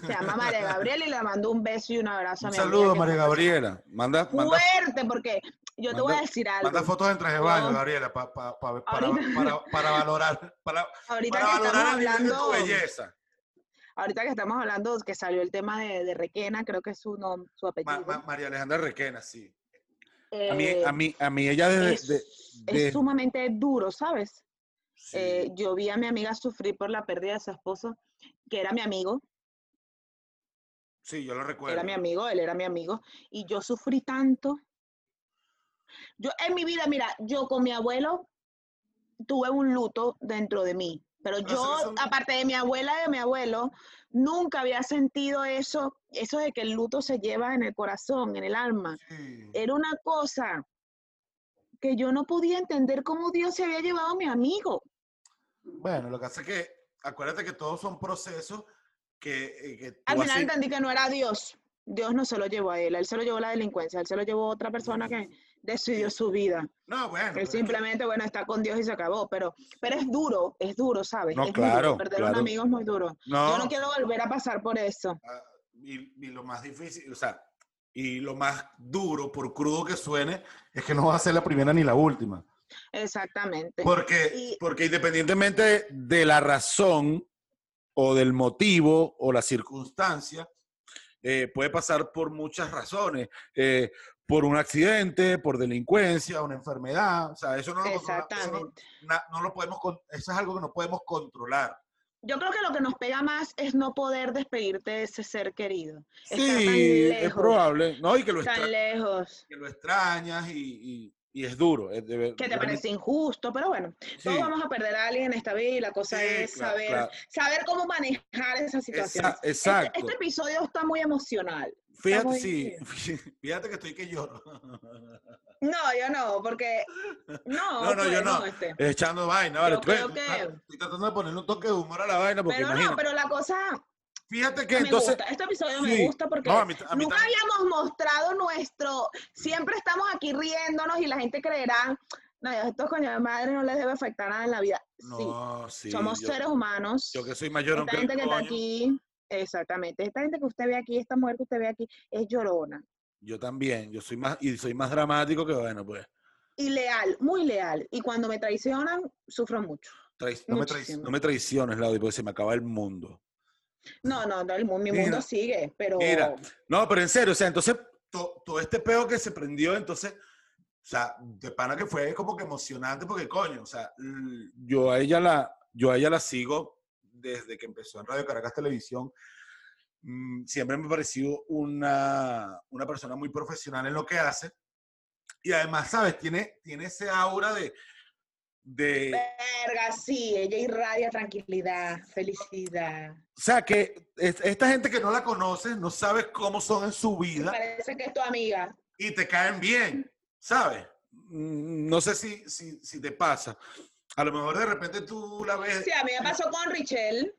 Se llama María Gabriela y le mando un beso y un abrazo a Un mi amiga, saludo, María Gabriela. Manda, manda, fuerte, porque yo te voy a decir algo. manda fotos en traje de baño, Gabriela, pa- pa- pa- para, para, para valorar, para, ahorita para que valorar nivel de tu hablando, belleza. ahorita que estamos hablando que salió el tema de, de Requena, creo que es su nombre, su apellido. ma- María Alejandra Requena, sí. A mí, eh, a mí, a mí ella desde... es, de- de- es sumamente duro, ¿sabes? Sí, Eh, yo vi a mi amiga sufrir por la pérdida de su esposo, que era mi amigo, sí, yo lo recuerdo. era mi amigo, él era mi amigo, y yo sufrí tanto. Yo en mi vida, mira, yo con mi abuelo tuve un luto dentro de mí, pero yo, aparte de mi abuela y de mi abuelo, nunca había sentido eso, eso de que el luto se lleva en el corazón, en el alma. Sí. Era una cosa que yo no podía entender cómo Dios se había llevado a mi amigo. Bueno, lo que hace es que, acuérdate que todos son procesos que, eh, que tú Al final así- entendí que no era Dios. Dios no se lo llevó a él, él se lo llevó la delincuencia, él se lo llevó a otra persona que decidió su vida. No, bueno. Él es que- simplemente, bueno, está con Dios y se acabó, pero, pero es duro, es duro, ¿sabes? No, es muy duro, claro, Perder a un claro. amigo es muy duro. No, Yo no quiero volver a pasar por eso. ah, y, y lo más difícil, o sea, y lo más duro, por crudo que suene, es que no va a ser la primera ni la última. Exactamente. Porque, Y- porque independientemente de la razón o del motivo o la circunstancia, eh, puede pasar por muchas razones. eh, por un accidente, por delincuencia, una enfermedad. O sea, eso no lo, controla- eso no- Exactamente. no lo podemos, eso es algo que no podemos controlar. Yo creo que lo que nos pega más es no poder despedirte de ese ser querido. Estar tan Sí, es lejos, probable. No, y que lo, Tan extra- lejos. que lo extrañas y, y- y es duro. es de- Que te parece injusto, pero bueno, Sí, todos vamos a perder a alguien en esta vida y la cosa sí, es claro, saber, claro. saber cómo manejar esas situaciones. Esa- exacto. Este, este episodio está muy emocional. Fíjate, muy sí, fíjate que estoy que lloro. No, yo no, porque no, No, no, yo pues, no. este. Echando vaina, vale. Yo ves, creo que- Estoy tratando de ponerle un toque de humor a la vaina porque Pero imagino. no, pero la cosa Fíjate que me entonces. gusta. Este episodio sí. me gusta porque No, a mí- a mí nunca también. habíamos mostrado nuestro. Siempre estamos aquí riéndonos y la gente creerá, no, estos coño de madre no les debe afectar nada en la vida. Sí, No, sí. somos yo, seres humanos. yo que soy mayor, Esta gente que está aquí, exactamente, esta gente que usted ve aquí, esta mujer que usted ve aquí, es llorona. Yo también. Yo soy más. Y soy más dramático que bueno, pues. Y leal, muy leal. Y cuando me traicionan, sufro mucho. Trai- no, me no me traiciones, Laudi, porque se me acaba el mundo. No, no, no, el mi Mira, mundo sigue, pero mira. No, pero en serio, o sea, entonces, to- todo este peo que se prendió, entonces, o sea, de pana que fue como que emocionante, porque coño, o sea, yo a ella la, yo a ella la sigo desde que empezó en Radio Caracas Televisión. Mm, Siempre me ha parecido una, una persona muy profesional en lo que hace. Y además, ¿sabes? Tiene, tiene ese aura de, de, verga, sí, ella irradia tranquilidad, felicidad. o sea, que es- esta gente que no la conoce, no sabes cómo son en su Me vida. parece que es tu amiga. y te caen bien, ¿sabes? Mm, No sé si, si, si te pasa. A lo mejor de repente tú la ves. Sí, a mí me pasó con Richelle,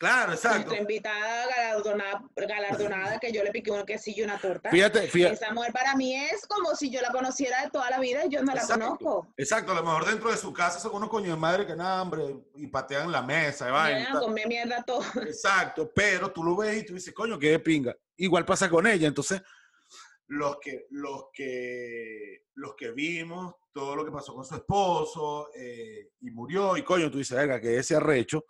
Claro, exacto. nuestra invitada galardonada, galardonada, que yo le piqué un quesillo y una torta. Fíjate, fíjate. Esa mujer para mí es como si yo la conociera de toda la vida y yo no la conozco. Exacto, a lo mejor dentro de su casa son unos coños de madre que nada, hombre, y patean la mesa, y vaina comer mierda todo. Exacto, pero tú lo ves y tú dices, coño, qué de pinga. Igual pasa con ella. Entonces, los que, los que, los que vimos, todo lo que pasó con su esposo, eh, y murió, y coño, tú dices, verga, que ese arrecho,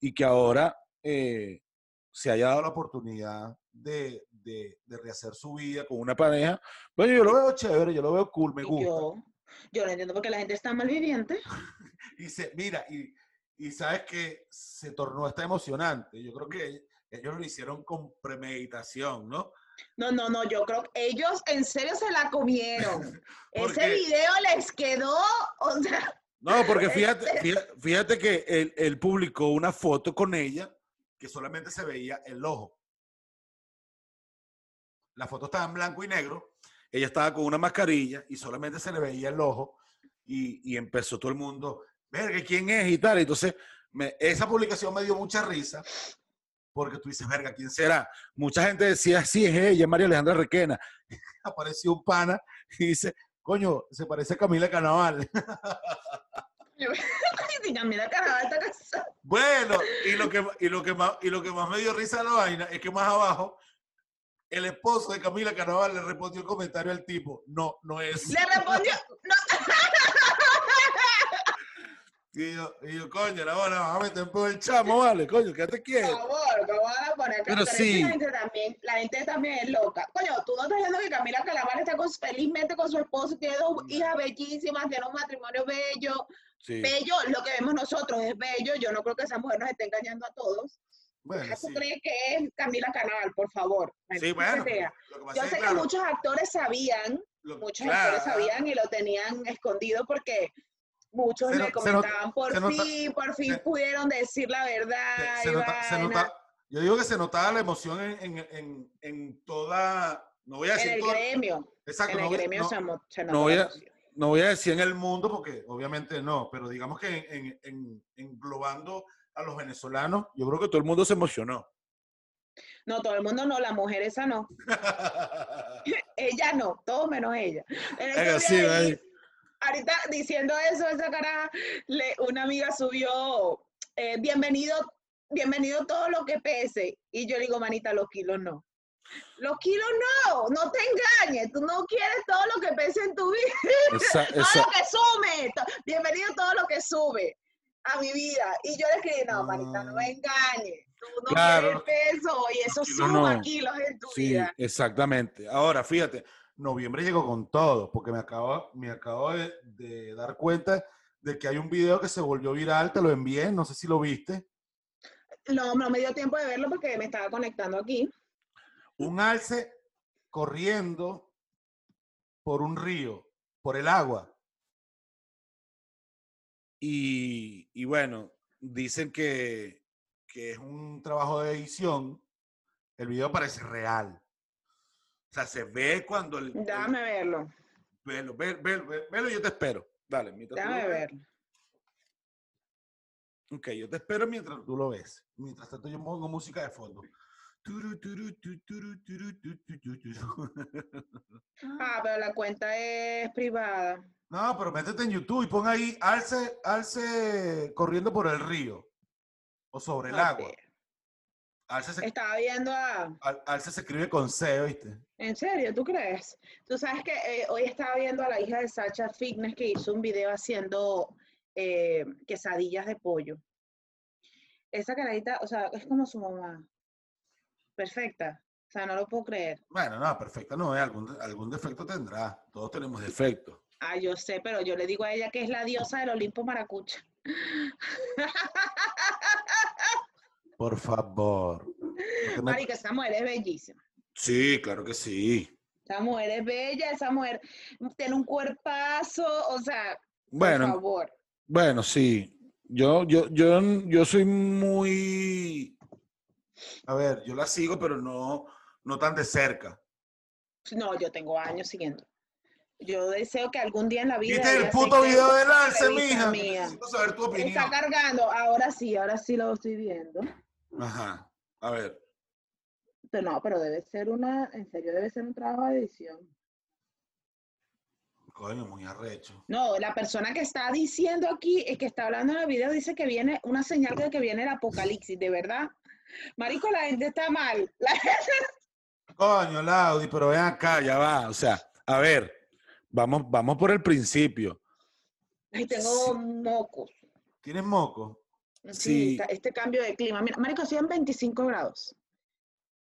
y que ahora eh, se haya dado la oportunidad de, de, de rehacer su vida con una pareja. Bueno, yo lo veo chévere, yo lo veo cool, me gusta. yo, yo no entiendo por qué la gente está malviviente. Y se, mira, y, y sabes que se tornó hasta emocionante. Yo creo que ellos lo hicieron con premeditación, ¿no? No, no, no, yo creo que ellos en serio se la comieron. ¿Por Ese video les quedó, o sea, No, porque fíjate, fíjate, fíjate que él, él publicó una foto con ella que solamente se veía el ojo. La foto estaba en blanco y negro. Ella estaba con una mascarilla y solamente se le veía el ojo. Y, y empezó todo el mundo, verga, ¿quién es? Y tal. Entonces, me- esa publicación me dio mucha risa. Porque tú dices, verga, ¿quién será? Mucha gente decía, sí, es ella, María Alejandra Requena. Apareció un pana y dice, coño, se parece a Camila Canaval. esta casa. Bueno, y lo que, y lo que, más, y lo que más me dio risa de la vaina es que más abajo, el esposo de Camila Canaval le respondió el comentario al tipo, no, no es. Le respondió, no, Y yo, y yo coño, la van a meter por el chamo, vale, coño, quédate por quieto. favor, ¿cómo van a poner? Pero sí. La gente, también, la gente también es loca. Coño, tú no estás viendo que Camila Calamar está con- felizmente con su esposo, tiene dos No. hijas bellísimas, tiene un matrimonio bello. Sí, Bello, lo que vemos nosotros es bello. Yo no creo que esa mujer nos esté engañando a todos. bueno, ¿Tú sí. crees que es Camila Canal, por favor? Sí, bueno. sea. Yo sé que, que claro, muchos actores sabían, lo- muchos claro, actores sabían y lo tenían escondido porque muchos nota- comentaban, por nota- fin, por fin se- pudieron decir la verdad. se, se y nota, se vaina". nota- yo digo que se notaba la emoción en, en, en, en toda, no voy a En decir el todo- gremio, exacto, en el gremio no- se, mo- se no notó voy la a- emoción. No voy a decir en el mundo, porque obviamente no, pero digamos que en, en- en- englobando a los venezolanos, yo creo que todo el mundo se emocionó. No, todo el mundo no, la mujer esa no. Ella no, todo menos ella. Venga, sí, ahí. ahorita diciendo eso, esa cara, le, una amiga subió, eh, bienvenido, bienvenido todo lo que pese. Y yo le digo, manita, los kilos no. Los kilos no, no te engañes, tú no quieres todo lo que pese en tu vida, Esa- todo esa- lo que sume, bienvenido todo lo que sube a mi vida. Y yo le escribí, no, manita, no me engañes, tú no Claro. quieres peso y eso kilos suma no. kilos en tu sí, vida. exactamente. Ahora, fíjate, noviembre llegó con todo, porque me acabo, me acabo de, de dar cuenta de que hay un video que se volvió viral, te lo envié, no sé si lo viste. No, no me dio tiempo de verlo porque me estaba conectando aquí. Un alce corriendo por un río, por el agua. Y, y bueno, dicen que, que es un trabajo de edición. El video parece real. O sea, se ve cuando el... el- Déjame verlo, Velo, ve- ve- ve- velo, yo te espero. Dale, mientras tú lo déjame ves. verlo. Ok, yo te espero mientras tú lo ves. Mientras tanto, yo pongo música de fondo. Ah, pero la cuenta es privada. No, pero métete en YouTube y pon ahí alce, alce corriendo por el río o sobre el agua. Alce se, Estaba viendo a... al- alce se escribe con C, ¿viste? ¿En serio? ¿Tú crees? Tú sabes que eh, hoy estaba viendo a la hija de Sacha Fitness que hizo un video haciendo eh, quesadillas de pollo. Esa carajita, o sea, es como su mamá. Perfecta. O sea, no lo puedo creer. Bueno, no, perfecta no es, algún, algún defecto tendrá. Todos tenemos defectos. Ah, yo sé, pero yo le digo a ella que es la diosa del Olimpo Maracucha. Por favor. No te Marica, esa mujer es bellísima. Sí, claro que sí. Esa mujer es bella, esa mujer tiene un cuerpazo, o sea, por Bueno, favor. bueno, sí. Yo, yo, yo, yo soy muy. A ver, yo la sigo, pero no, no tan de cerca. No, yo tengo años siguiendo. Yo deseo que algún día en la vida. ¿Viste el puto video alce, revista mija? mía. Necesito saber tu opinión. Está cargando, ahora sí, ahora sí lo estoy viendo. Ajá. A ver. Pero no, pero debe ser una, en serio, debe ser un trabajo de edición. Coño, muy arrecho. No, la persona que está diciendo aquí, el que está hablando en el video, dice que viene una señal de que viene el apocalipsis, de verdad. Marico, la gente está mal. La gente Coño, Laudi, pero ven acá, ya va. O sea, a ver, vamos, vamos por el principio. Ay, tengo mocos. ¿Tienes moco? Sí, Sí. esta- este cambio de clima. Mira, Marico, hacían 25 grados.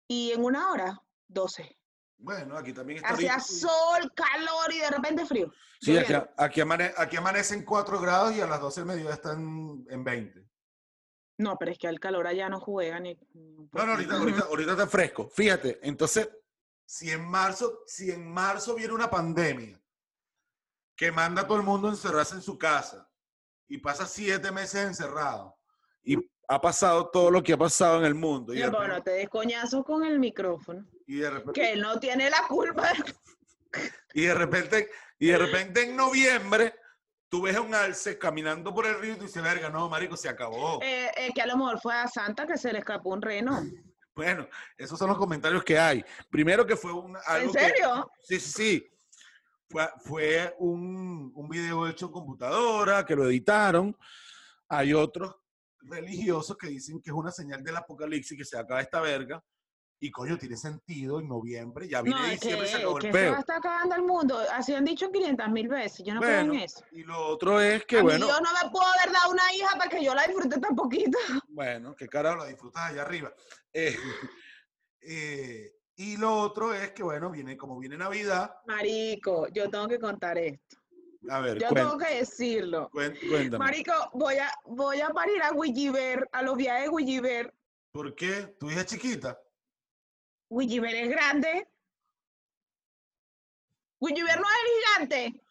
Y en una hora, 12. Bueno, aquí también está. Hacía sol, calor y de repente frío. Sí, aquí, aquí, amane- aquí amanecen 4 grados y a las 12 del mediodía están en 20. No, pero es que al calor allá no juega ni. ni No, no, ahorita, ahorita, ahorita está fresco. Fíjate, entonces, si en marzo, si en marzo viene una pandemia que manda a todo el mundo a encerrarse en su casa y pasa siete meses encerrado y ha pasado todo lo que ha pasado en el mundo y No, bueno, te des coñazo con el micrófono. y de repente, Que él no tiene la culpa. y de repente, y de repente en noviembre tú ves a un alce caminando por el río y tú dices, verga, no, marico, se acabó. Eh, eh, que a lo mejor fue a Santa que se le escapó un reno. Bueno, esos son los comentarios que hay. Primero que fue un, algo ¿En que- serio? Sí, sí, sí. Fue, fue un, un video hecho en computadora, que lo editaron. Hay otros religiosos que dicen que es una señal del apocalipsis, que se acaba esta verga. Y coño, tiene sentido en noviembre, ya viene No, que, diciembre y se acabó que el se peo. va a estar acabando el mundo. Así han dicho 500 mil veces. Yo no creo Bueno, en eso. y lo otro es que, a bueno, mí Dios no me pudo haber dado una hija para que yo la disfrute tan poquito. bueno, qué carajo la disfrutas allá arriba. Eh, eh, y lo otro es que, bueno, viene, como viene Navidad, Marico, yo tengo que contar esto. a ver, Yo tengo que decirlo. cuéntame. Marico, voy a, voy a parir a Wigiver, a los viajes de Wigiver. ¿Por qué? ¿Tu hija es chiquita? Wigiver es grande. Wigiver no es gigante.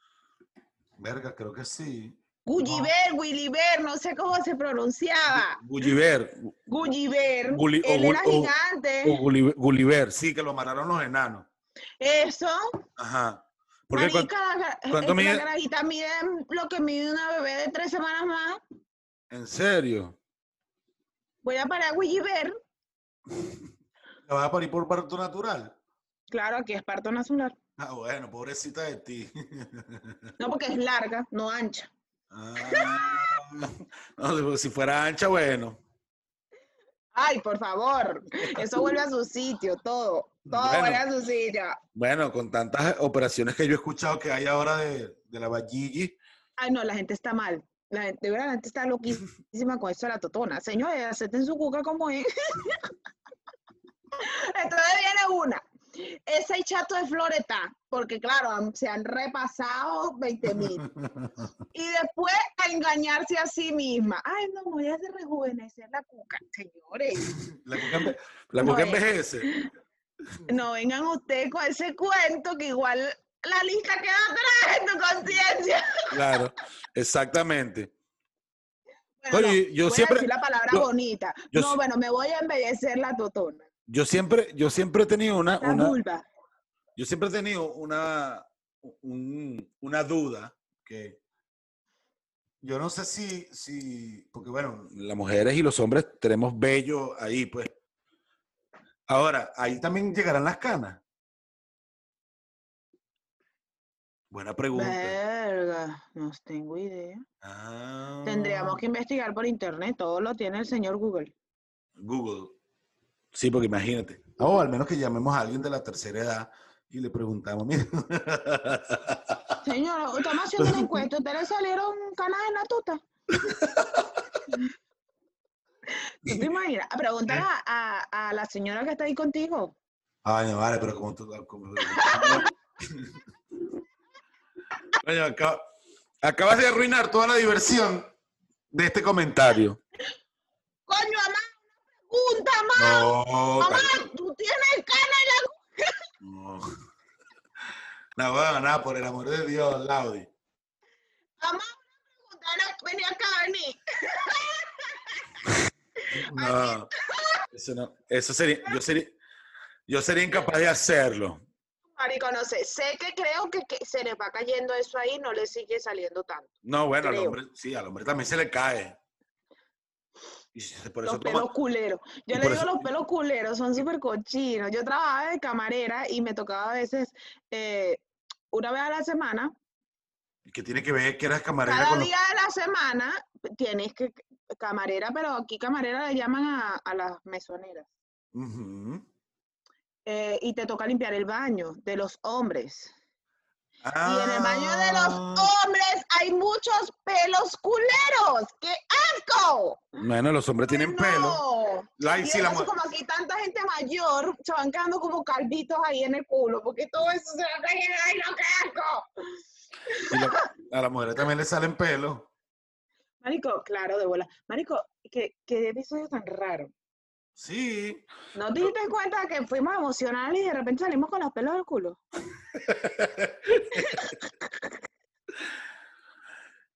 Verga, creo que sí. Gulliver, Williver, no sé cómo se pronunciaba. Gulliver. Gulliver, Gulli- él era o- gigante. O Gulliver, sí, que lo mataron los enanos. Eso, Ajá. Porque marica, la, cuánto la mide? carajita mide lo que mide una bebé de tres semanas más. en serio, Voy a parar a Gulliver. ¿la vas a parir por parto natural? Claro, aquí es parto nacional. Ah, bueno, pobrecita de ti. No, porque es larga, no ancha. Ah, no, si fuera ancha, bueno. Ay, por favor. Eso vuelve a su sitio, todo. Todo Bueno. vuelve a su sitio. Bueno, con tantas operaciones que yo he escuchado que hay ahora de, de la valligi, Ay, no, la gente está mal. La gente, de verdad, la gente está loquísima con eso de la totona. Señores, acepten su cuca como es. Entonces viene una. Ese chato de Floreta, porque claro, han- se han repasado 20 mil. Y después a engañarse a sí misma. Ay, no, voy a rejuvenecer la cuca. Señores, la cuca, la No es. envejece. no vengan ustedes con ese cuento que igual la lista queda atrás en tu conciencia. Claro, exactamente. Bueno, Oye, no, yo voy siempre- a decir la palabra yo- bonita. yo no, bueno, me voy a embellecer la totona. Yo siempre, yo siempre he tenido una, La una, vulva. yo siempre he tenido una, un- una duda que yo no sé si, si, porque bueno, las mujeres y los hombres tenemos bello ahí, pues. Ahora, ahí también llegarán las canas. Buena pregunta. Verga, no tengo idea. Ah, Tendríamos que investigar por internet. Todo lo tiene el señor Google. Google. Sí, porque imagínate. O al menos que llamemos a alguien de la tercera edad y le preguntamos, mira. Señor, estamos haciendo una encuesta. ¿Ustedes salieron canas en la tuta? ¿Tú te imaginas? Pregúntale a, a- a la señora que está ahí contigo. Ay, no vale, pero como tú. como- acaba- acabas de arruinar toda la diversión de este comentario. Coño, mamá, pregunta, mamá. No, Mamá, tú tienes cana en la... no. No, bueno, nada, por el amor de Dios, Laudi. Mamá. Ven- Vení acá, vení. No, eso no, eso sería, yo sería, yo sería incapaz de hacerlo. Marico, no sé. Sé que creo que, que se le va cayendo eso ahí, no le sigue saliendo tanto. No, bueno, al Creo. hombre, sí, al hombre también se le cae. Y si- por eso Los toma- pelos culeros. Yo le digo eso- los pelos culeros, son súper cochinos. Yo trabajaba de camarera y me tocaba a veces, eh, una vez a la semana, que tiene que ver que eras camarera cada con los- día de la semana tienes que, camarera, pero aquí camarera le llaman a, a las mesoneras. Eh, y te toca limpiar el baño de los hombres. Y en el baño de los Ah, hombres hay muchos pelos culeros. ¡Qué asco! Bueno, los hombres tienen pelo. No. La- Y la como aquí tanta gente mayor, se van quedando como calvitos ahí en el culo, porque todo eso se va cayendo. ¡Ay, no, qué asco! y la- a las mujeres también le salen pelos. Marico, claro, de bola. Marico, ¿qué, qué episodio tan raro. Sí. ¿No te diste cuenta que fuimos emocionales y de repente salimos con los pelos del culo?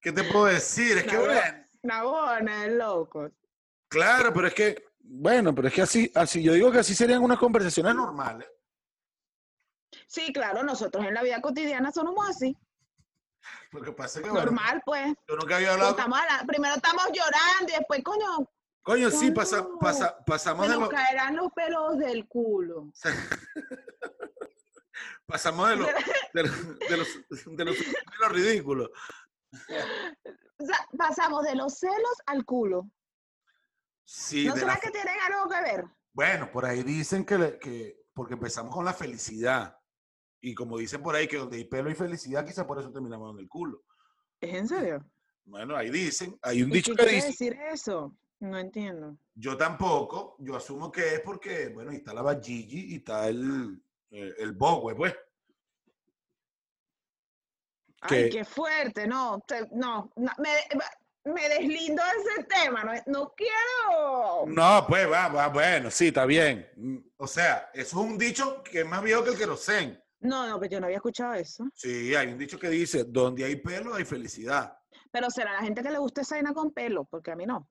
¿Qué te puedo decir? Es que, No, no. bueno, Una bona de locos. claro, pero es que, bueno, pero es que así, así, yo digo que así serían unas conversaciones normales. Sí, claro, nosotros en la vida cotidiana somos así. Lo que pasa es que, bueno, Normal, pues. yo nunca había hablado. Estamos habla- primero estamos llorando y después, coño, Coño, sí, pasa, pasa- pasamos se de nos lo, caerán los pelos del culo. pasamos de lo, de, lo- de los, de los, de lo ridículo. O sea, pasamos de los celos al culo. Sí, ¿No será la que tienen algo que ver? Bueno, por ahí dicen que, le- que porque empezamos con la felicidad. Y como dicen por ahí que donde hay pelo y felicidad, quizás por eso terminamos en el culo. ¿Es en serio? Bueno, ahí dicen, hay un ¿Y dicho qué que quiere dice, decir eso? No entiendo. yo tampoco, yo asumo que es porque, bueno, ahí está la Bajiji y está el, el, el Bogue, pues. Ay, Que- qué fuerte, no, te- no, no, me, me deslindo de ese tema, no, no quiero. No, pues va, va, bueno, sí, está bien. Mm, O sea, eso es un dicho que es más viejo que el querosén. No, no, pero yo no había escuchado eso. Sí, hay un dicho que dice, donde hay pelo hay felicidad. Pero será la gente que le gusta esa vaina con pelo, porque a mí no.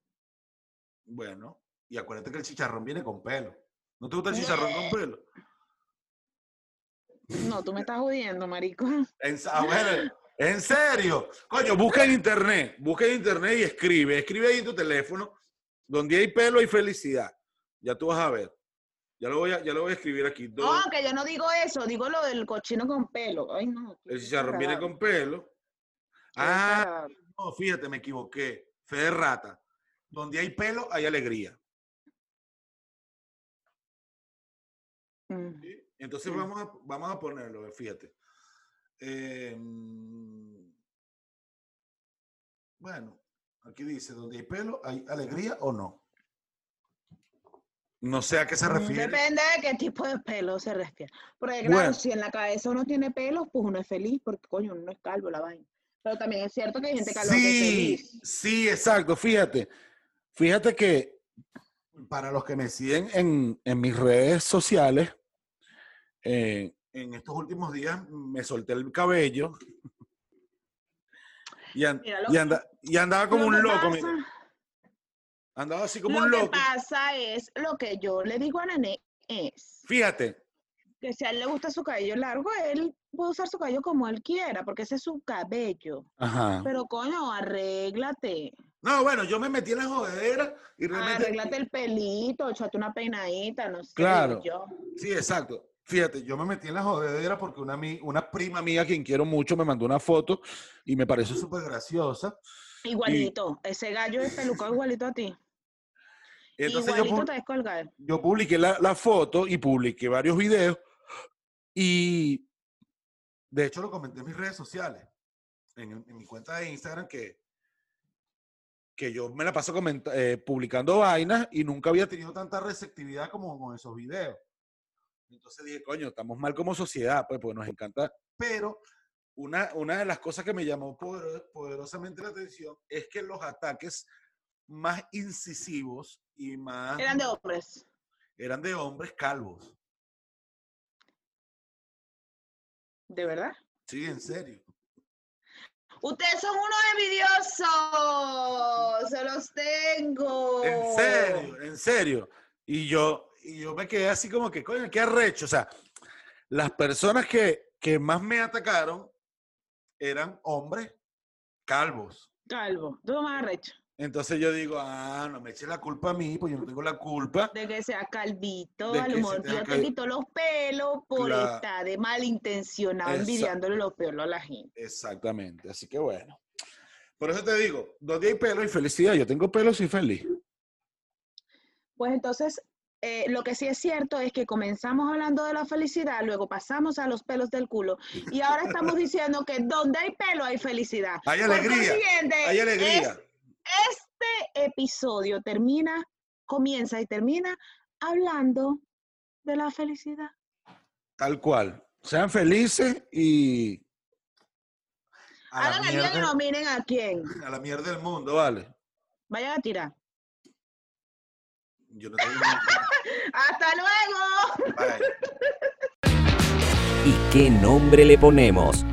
Bueno, y acuérdate que el chicharrón viene con pelo. ¿No te gusta el chicharrón con pelo? No, tú me estás jodiendo, marico. En, ah, ¿en serio? Coño, busca en internet, busca en internet y escribe. Escribe ahí en tu teléfono, donde hay pelo hay felicidad. Ya tú vas a ver. Ya lo voy a, ya lo voy a escribir aquí. No, que yo no digo eso, digo lo del cochino con pelo. Ay, no. el chicharrón viene con pelo. Ah, no, fíjate, me equivoqué. Fe de rata. Donde hay pelo hay alegría. Mm. ¿sí? Entonces Mm. vamos, a, vamos a ponerlo, fíjate. Eh, mm, bueno, aquí dice, donde hay pelo, ¿hay alegría o no? No sé a qué se Mm, refiere. Depende de qué tipo de pelo se refiere. Porque claro, Bueno. si en la cabeza uno tiene pelos, pues uno es feliz, porque coño, uno no es calvo la vaina. Pero también es cierto que hay gente calva que es Sí, feliz. sí, exacto. Fíjate, fíjate que para los que me siguen en, en mis redes sociales, eh, en estos últimos días me solté el cabello y, an- Mira, lo- y anda- y andaba como Lo un que loco. pasa-. Andaba así como lo un que loco. pasa es, lo que yo le digo a Nene es Fíjate, que si a él le gusta su cabello largo, él puede usar su cabello como él quiera, porque ese es su cabello. ajá. Pero coño, arréglate. No, bueno, yo me metí en la jodedera y realmente. Arréglate el pelito, échate una peinadita, no sé. Claro. yo. Sí, exacto. Fíjate, yo me metí en la jodedera porque una, una prima mía, quien quiero mucho, me mandó una foto y me pareció súper graciosa. Igualito. Ese gallo es pelucado igualito a ti. Entonces yo, igualito pu- te ves colgado. yo publiqué la, la foto y publiqué varios videos y de hecho lo comenté en mis redes sociales, en, en mi cuenta de Instagram, que que yo me la paso eh, publicando vainas y nunca había tenido tanta receptividad como con esos videos. Entonces dije, coño, estamos mal como sociedad, pues, porque nos encanta. Pero una, una de las cosas que me llamó poder- poderosamente la atención es que los ataques más incisivos y más Eran de hombres. eran de hombres calvos. ¿De verdad? Sí, en serio. Ustedes son unos envidiosos. Se los tengo. En serio, en serio. Y yo, y yo me quedé así como que, coño, qué arrecho. O sea, las personas que, que más me atacaron eran hombres calvos. Calvo. Tú más arrecho. Entonces yo digo, ah, no me eches la culpa a mí, pues yo no tengo la culpa. De que sea calvito, De a que lo mejor te quitó los pelos por estar de malintencionado envidiándole los pelos a la gente. Exactamente. Así que bueno. Por eso te digo, donde hay pelo y felicidad. Yo tengo pelo, soy feliz. Pues entonces, eh, lo que sí es cierto es que comenzamos hablando de la felicidad, luego pasamos a los pelos del culo y ahora estamos diciendo que donde hay pelo hay felicidad. Hay Por alegría. consiguiente, Hay es- alegría. Este episodio termina, comienza y termina hablando de la felicidad. Tal cual. Sean felices y. A la, Hagan el bien y mierda, no miren a quién. a la mierda del mundo, vale. Vayan a tirar. Yo no tengo. ¡Hasta luego! Bye. ¿Y qué nombre le ponemos?